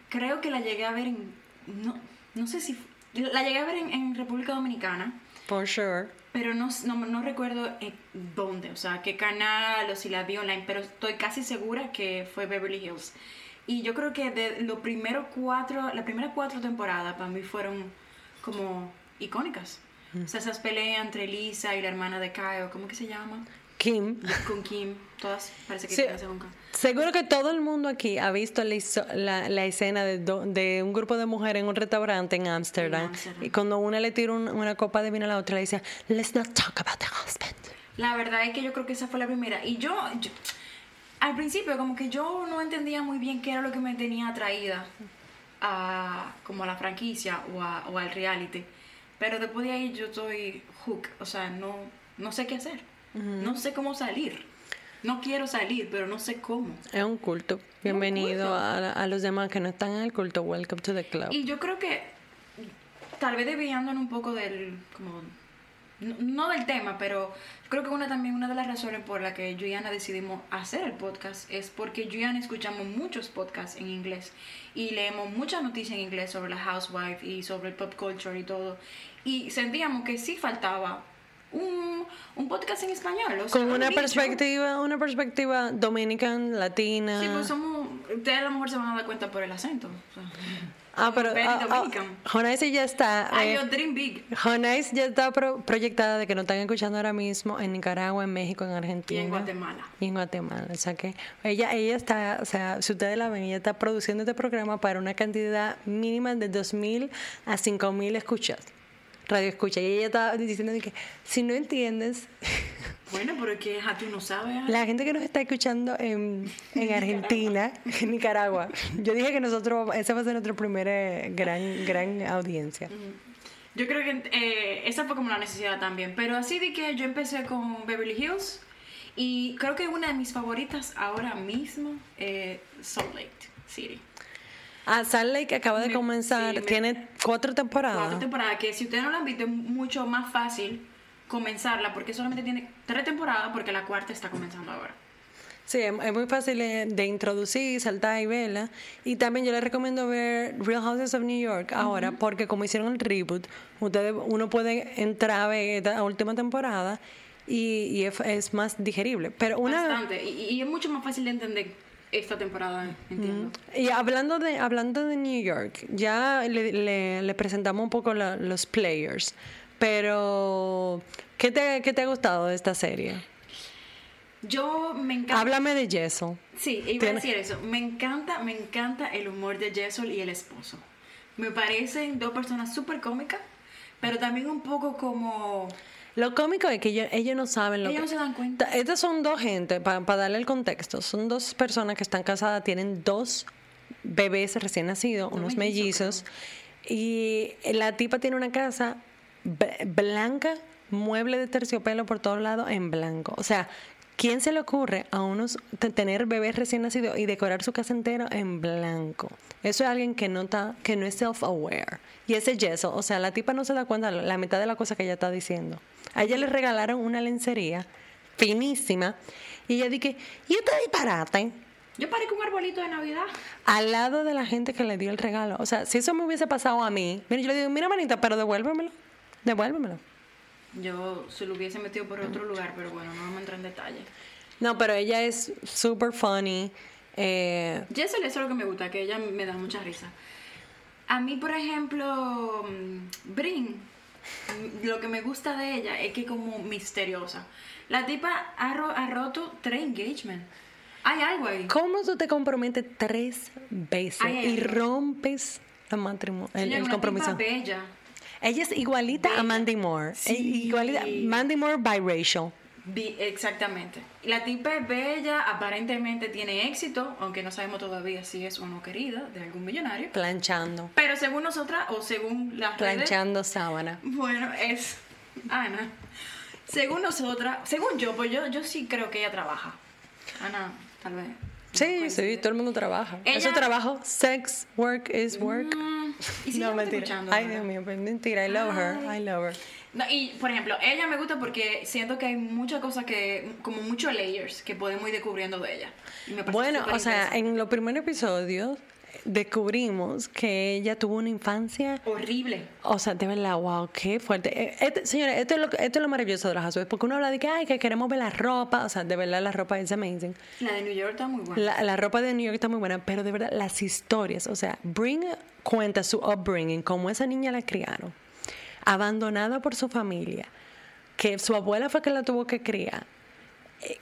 Creo que la llegué a ver en... No, no sé si... La llegué a ver en, en República Dominicana, For sure. Pero no, no, no recuerdo en dónde, o sea, qué canal o si la vi online, pero estoy casi segura que fue Beverly Hills. Y yo creo que de los primeros cuatro, las primeras cuatro temporadas para mí fueron como icónicas. O sea, esas peleas entre Lisa y la hermana de Kyle, ¿cómo que se llama? Kim. Con Kim, todas parece que Sí. con K. Seguro que todo el mundo aquí ha visto la, la- la escena de, do- de un grupo de mujeres en un restaurante en Ámsterdam. Ámsterdam. Y cuando una le tira un- una copa de vino a la otra, le dice, let's not talk about the husband. La verdad es que yo creo que esa fue la primera. Y yo, yo- al principio, como que yo no entendía muy bien qué era lo que me tenía atraída a como a la franquicia o, a- o al reality. Pero después de ahí yo estoy hook. O sea, no, no sé qué hacer. No sé cómo salir. No quiero salir, pero no sé cómo. Es un culto. Bienvenido culto. a, a los demás que no están en el culto. Welcome to the club. Y yo creo que tal vez desviándonos un poco del como no, no del tema, pero creo que una también una de las razones por la que yo y Ana decidimos hacer el podcast es porque yo y Ana escuchamos muchos podcasts en inglés y leemos muchas noticias en inglés sobre la housewife y sobre el pop culture y todo y sentíamos que sí faltaba un, un podcast en español. o sea, Con un una perspectiva, una perspectiva dominican, latina. Sí, pues somos, ustedes a lo mejor se van a dar cuenta por el acento. o sea, ah, pero ah, ah. Jonais ya está. Ay, eh, dream big. Jonais ya está pro- proyectada de que nos están escuchando ahora mismo en Nicaragua, en México, en Y Argentina. en Guatemala. Y en Guatemala. O sea que ella, ella está, o sea, si ustedes la ven, ella está produciendo este programa para una cantidad mínima de 2.000 a 5.000 escuchas. Radio escucha. Y ella estaba diciendo que si no entiendes, Bueno, pero es que tú no sabes. ah. la gente que nos está escuchando en, en Argentina, en Nicaragua, yo dije que nosotros, esa va a ser nuestra primera gran, gran audiencia. Yo creo que eh, esa fue como la necesidad también. Pero así de que yo empecé con Beverly Hills. Y creo que una de mis favoritas ahora mismo es Salt Lake City. Ah, Salt Lake acaba de Me- comenzar, sí, me- tiene cuatro temporadas. Cuatro temporadas, que si ustedes no la han visto es mucho más fácil comenzarla porque solamente tiene tres temporadas porque la cuarta está comenzando ahora. Sí, es muy fácil eh, de introducir, saltar y verla. Y también yo les recomiendo ver Real Houses of New York ahora, porque como hicieron el reboot, ustedes, uno puede entrar a ver esta última temporada y, y es, es más digerible. Pero una... Bastante. Y, y es mucho más fácil de entender esta temporada, entiendo. Y hablando de, hablando de New York, ya le, le- le presentamos un poco la- los players, pero ¿qué te, ¿qué te ha gustado de esta serie? Yo me encanta. Háblame de Jessel. Sí, iba a decir eso. Me encanta, me encanta el humor de Jessel y el esposo. Me parecen dos personas súper cómicas, pero también un poco como... Lo cómico es que ellos, ellos no saben lo Ellos que... no se dan cuenta. Ta- Estas son dos gente, para darle el contexto, son dos personas que están casadas, tienen dos bebés recién nacidos, Dos unos mellizos, y la tipa tiene una casa blanca, mueble de terciopelo por todos lados en blanco. O sea, ¿quién se le ocurre a unos te- tener bebés recién nacidos y decorar su casa entera en blanco? Eso es alguien que no, está, que no es self-aware. Y ese yeso, o sea, la tipa no se da cuenta la la mitad de la cosa que ella está diciendo. A ella le regalaron una lencería finísima y ella dije, ¿y este disparate? Yo parezco un arbolito de Navidad. Al lado de la gente que le dio el regalo. O sea, si eso me hubiese pasado a mí, mira, yo le digo, mira, manita, pero devuélvemelo. Devuélvemelo. Yo se lo hubiese metido por otro lugar, pero bueno, no vamos a entrar en detalle. No, pero ella es super funny. Eh, Jessel eso es lo que me gusta, que ella me da mucha risa. A mí, por ejemplo, mm, Brin, mm, lo que me gusta de ella es que es como misteriosa. La tipa ha, ro- ha roto tres engagements. Hay algo ahí. ¿Cómo tú te comprometes tres veces Ay, ay, y rompes el, matrimonio, el, el compromiso? tipa bella. Ella es igualita a. Mandy Moore. Sí. Eh, Igualita, Mandy Moore biracial. Bi- exactamente. La tipa es bella, aparentemente tiene éxito, aunque no sabemos todavía si es o no querida de algún millonario. Planchando. Pero según nosotras, o según las redes, Planchando sábana. Bueno, es Ana. Según nosotras, según yo, pues yo, yo sí creo que ella trabaja. Ana, tal vez. Sí, sí, todo el mundo trabaja. Ella- Eso trabajo, sex, work is work. Mm, ¿Y no, mentira. escuchando, Ay? Dios mío, pues mentira. I love her. I love her. No, y por ejemplo, ella me gusta porque siento que hay muchas cosas que, como muchos layers que podemos ir descubriendo de ella. Y me Bueno, o sea, en los primeros episodios descubrimos que ella tuvo una infancia horrible. O sea, de verdad, wow, qué fuerte. Eh, este- señores, esto es, lo, esto es lo maravilloso de las Housewives, porque uno habla de que, ay, que queremos ver la ropa, o sea, de verdad la ropa es amazing. La de New York está muy buena. La, la ropa de New York está muy buena, pero de verdad las historias, o sea, Bring cuenta su upbringing, cómo esa niña la criaron, abandonada por su familia, que su abuela fue que la tuvo que criar, eh,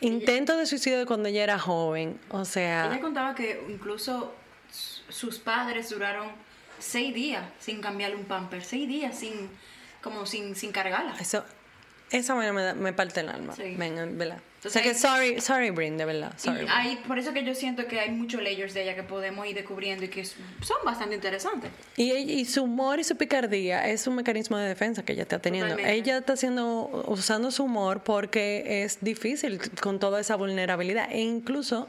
intento de suicidio cuando ella era joven, o sea... Ella contaba que incluso sus padres duraron seis días sin cambiarle un pamper, seis días sin, como sin, sin cargarla. Eso, eso me, me, da- me parte el alma. Sí. Venga, ¿verdad? Entonces o sea que sorry, sorry, Brin, de verdad. Sorry. Y hay, por eso que yo siento que hay muchos layers de ella que podemos ir descubriendo y que son bastante interesantes. Y, y su humor y su picardía es un mecanismo de defensa que ella está teniendo. Totalmente. Ella está haciendo, usando su humor porque es difícil con toda esa vulnerabilidad. E incluso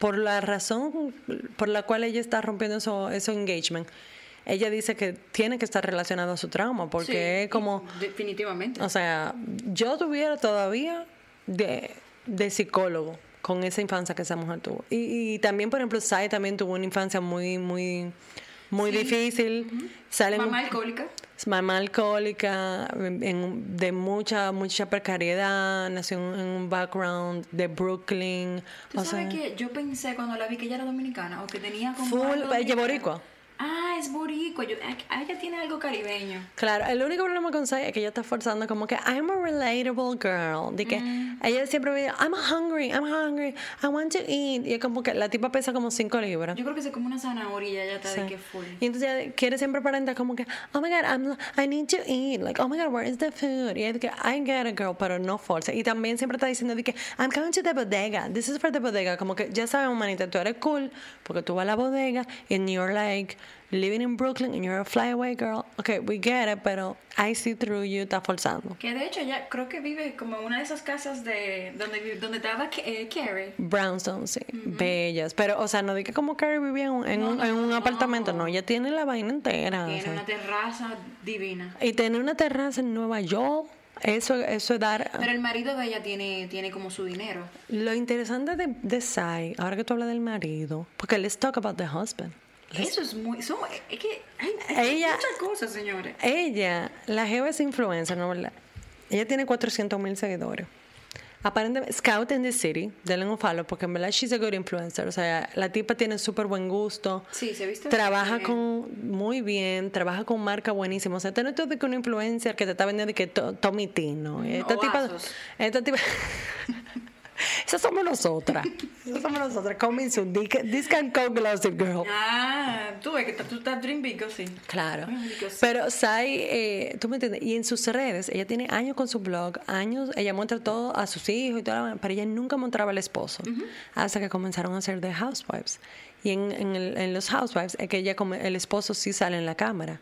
por la razón por la cual ella está rompiendo eso, eso engagement. Ella dice que tiene que estar relacionado a su trauma porque Sí, es como... Definitivamente. O sea, yo tuviera todavía de, de psicólogo con esa infancia que esa mujer tuvo. Y, y también, por ejemplo, Sai también tuvo una infancia muy, muy, muy Sí. difícil. Salen Mamá alcohólica. mamá alcohólica, en- de mucha, mucha precariedad, nació en un background de Brooklyn. ¿Tú o sabes sea, que yo pensé cuando la vi que ella era dominicana o que tenía como. full, dominicano? boricua. Ah, es boricua. Yo, ah, ella tiene algo caribeño. Claro, el único problema con Sai es que ella está forzando como que I'm a relatable girl. De que Mm. ella siempre me dice, I'm hungry, I'm hungry, I want to eat. Y es como que la tipa pesa como 5 libras. Yo creo que se come una zanahoria y ya está de que full. Y entonces ella quiere siempre aparentar como que, oh my god, I'm, I need to eat. Like, oh my god, where is the food? Y es que, I get it, girl, pero no force. Y también siempre está diciendo de que, I'm going to the bodega. This is for the bodega. Como que ya sabemos, manita, tú eres cool porque tú vas a la bodega and you're like living in Brooklyn and you're a flyaway girl. Okay, we get it, pero I see through you, está forzando. Que de hecho ella creo que vive como en una de esas casas de donde, donde estaba eh, Carrie. Brownstone, sí, bellas. Pero, o sea, no diga como Carrie vivía en un, en un, en un apartamento, no, ella tiene la vaina entera. o Tiene sea. una terraza divina. Y tener una terraza en Nueva York, eso, eso es dar... Pero el marido de ella tiene, tiene como su dinero. Lo interesante de, de Sai, ahora que tú hablas del marido, porque let's talk about the husband. Eso es muy... son- es que hay, Ella- muchas cosas, señores. Ella, la jeva es influencer, ¿no verdad? Ella tiene 400 mil seguidores. Aparentemente, Scout in the City, denle un follow, porque en verdad she's a good influencer. O sea, la tipa tiene súper buen gusto. Sí, se viste Trabaja bien. con muy bien, trabaja con marca buenísima. O sea, no todo de que una influencer que te está vendiendo de que to- Tommy T, ¿no? Esta o tipa, Asos. esta tipa, esas somos nosotras. Esas somos nosotras. Coming soon. This can- go glossy girl. Ah, tú ves que tú estás dream big, ¿o sí? Claro. Pero Sai, eh, tú me entiendes, y en sus redes, ella tiene años con su blog, años, ella muestra todo a sus hijos y toda la pero ella nunca mostraba al esposo, hasta que comenzaron a hacer The Housewives. Y en, en, el- en los Housewives es que ella el esposo sí sale en la cámara.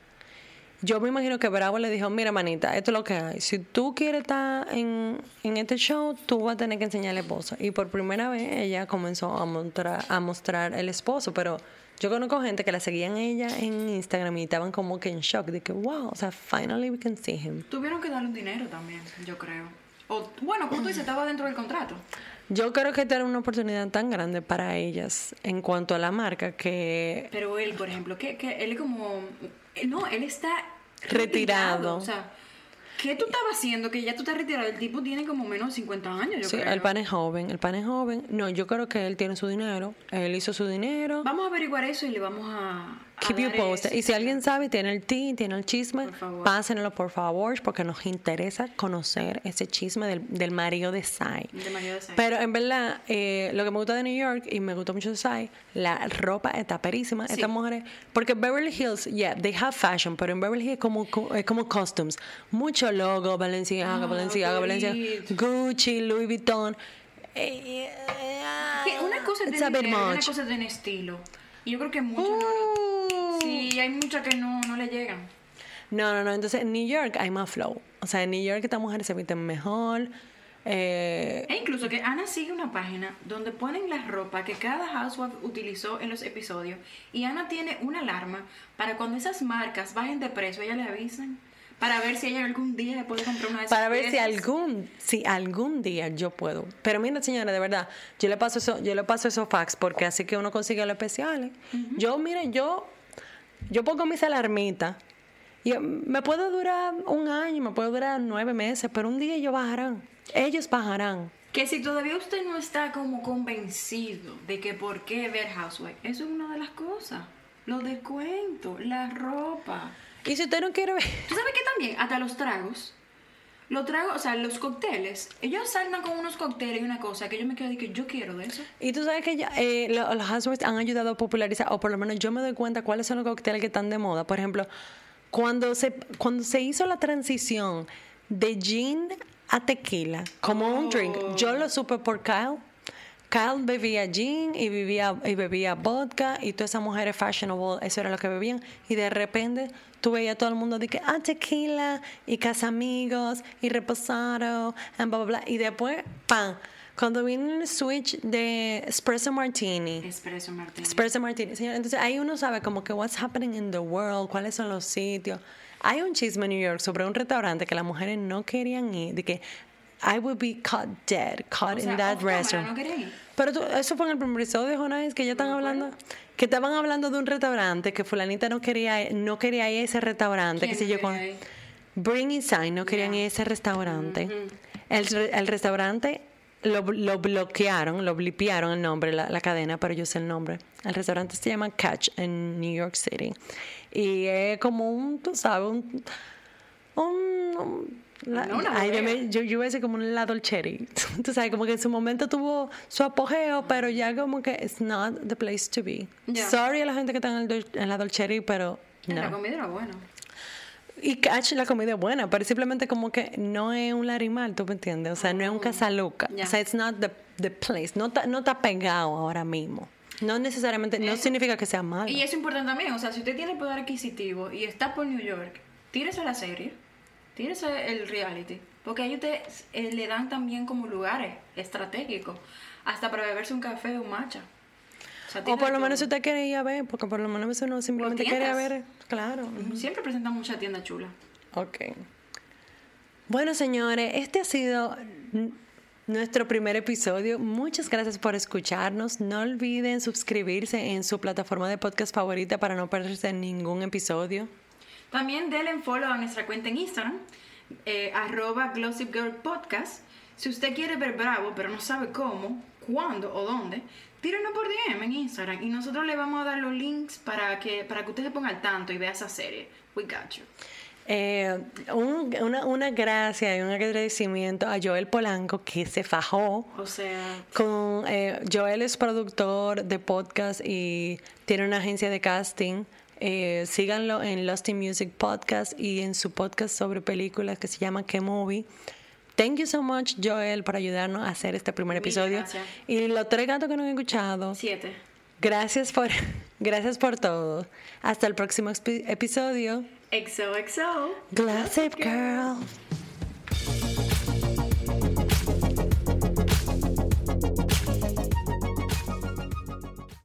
Yo me imagino que Bravo le dijo, mira manita, esto es lo que hay. Si tú quieres estar en, en este show, tú vas a tener que enseñar al esposo. Y por primera vez ella comenzó a mostrar, a mostrar el esposo, pero yo conozco gente que la seguían a ella en Instagram y estaban como que en shock, de que wow, o sea, finally we can see him. Tuvieron que darle un dinero también, yo creo. O, bueno, como tú dices, estaba dentro del contrato. Yo creo que esta era una oportunidad tan grande para ellas en cuanto a la marca que Pero él, por ejemplo, que, que él es como... No, él está Retirado. O sea, ¿qué tú estabas haciendo? Que ya tú estás retirado. El tipo tiene como menos de 50 años, yo sí, creo. el pan es joven, el pan es joven. No, yo creo que él tiene su dinero, él hizo su dinero. Vamos a averiguar eso y le vamos a... Keep you posted. Y si alguien sabe, tiene el tea, tiene el chisme, Por pásenlo por favor, porque nos interesa conocer ese chisme del, del marido de Sai. De. Pero en verdad, eh, lo que me gusta de New York y me gustó mucho de Sai, la ropa está perísima. Sí. Estas mujeres, porque Beverly Hills, yeah, they have fashion, pero en Beverly Hills es como, es como costumes. Mucho logo, Balenciaga, Ah, Balenciaga, Balenciaga. Gucci, Louis Vuitton. Eh, eh, una cosa una much. cosa tener estilo. Y yo creo que muchos no lo... Uh. Sí, hay muchas que no, no le llegan. No, no, no. Entonces en New York hay más flow. O sea, en New York estas mujeres se visten mejor. Eh, E incluso que Ana sigue una página donde ponen la ropa que cada housewife utilizó en los episodios y Ana tiene una alarma para cuando esas marcas bajen de precio, ella le avisan para ver si ella algún día le puede comprar una de para ver si algún, si algún día yo puedo. Pero mira, señora, de verdad, yo le paso eso, yo le paso esos fax porque así que uno consigue los especiales. Yo, mire, yo, yo pongo mis alarmitas. Y me puede durar un año, me puede durar nueve meses, pero un día ellos bajarán. Ellos bajarán. Que si todavía usted no está como convencido de que por qué ver housewife, eso es una de las cosas. Los descuentos, la ropa. Y si usted no quiere ver... ¿Tú sabes que también? Hasta los tragos. Los tragos, o sea, los cócteles. Ellos salgan con unos cócteles y una cosa que yo me quedo de que yo quiero de eso. Y tú sabes que ya, eh, lo- los housewives han ayudado a popularizar, o por lo menos yo me doy cuenta cuáles son los cócteles que están de moda. Por ejemplo, cuando se, cuando se hizo la transición de gin a tequila como un drink, yo lo supe por Kyle. Kyle bebía gin y, bebía, y bebía vodka y todas esas mujeres fashionable, eso era lo que bebían. Y de repente tú veías a todo el mundo de que, ah, tequila y casamigos y reposado, and bla, bla, bla. Y después, ¡pam! Cuando viene el switch de espresso martini. Espresso Martínez. Espresso martini. Señor, entonces ahí uno sabe como que what's happening in the world, cuáles son los sitios. Hay un chisme en New York sobre un restaurante que las mujeres no querían ir, de que I would be caught dead, caught O in sea, that cámara, restaurant. no. Pero tú- eso fue en el primer episodio, Jonás, que ya están hablando, que estaban hablando de un restaurante que fulanita no quería, no quería ir a ese restaurante, ¿Quién que no yo, con? Bring Inside no querían ir a ese restaurante. el, re- el restaurante lo, lo bloquearon, lo blipearon el nombre, la, la cadena, pero yo sé el nombre. El restaurante se llama Catch en New York City. Y es como un, tú sabes, un... un- un- la- No, una ay, yo, yo a como un lado cherry. Tú sabes, como que en su momento tuvo su apogeo, pero ya como que it's not the place to be. Ya. Sorry a la gente que está en, el, en la Dolceri, pero La no. comida era buena. Y Catch, la comida es buena, pero simplemente como que no es un larimal, ¿tú me entiendes? O sea, no es un casaluca. Ya. O sea, it's not the, the place. No está no está pegado ahora mismo. No necesariamente, no significa que sea malo. Y eso es importante también, o sea, si usted tiene poder adquisitivo y está por New York, tírese la serie, tírese el reality, porque ahí usted eh, le dan también como lugares estratégicos, hasta para beberse un café o un matcha. O, sea, O tiene por lo menos si usted quiere ir a ver, porque por lo menos uno simplemente quiere ver. Claro. Siempre presentan mucha tienda chula. Ok. Bueno, señores, este ha sido nuestro primer episodio. Muchas gracias por escucharnos. No olviden suscribirse en su plataforma de podcast favorita para no perderse ningún episodio. También denle en follow a nuestra cuenta en Instagram, eh, arroba Glossip Girl Podcast. Si usted quiere ver Bravo, pero no sabe cómo, cuándo o dónde, tírenos por DM en Instagram y nosotros le vamos a dar los links para que, para que usted se ponga al tanto y vea esa serie. We got you. Eh, un- una, una gracia y un agradecimiento a Joel Polanco que se fajó O sea, Con, eh, Joel es productor de podcast y tiene una agencia de casting. Eh, síganlo en Lost in Music Podcast y en su podcast sobre películas que se llama Que Movie. Thank you so much, Joel, por ayudarnos a hacer este primer episodio. Y los tres gatos que nos han escuchado, siete. gracias por, gracias por todo. Hasta el próximo epi- episodio. XOXO. Gossip Girl.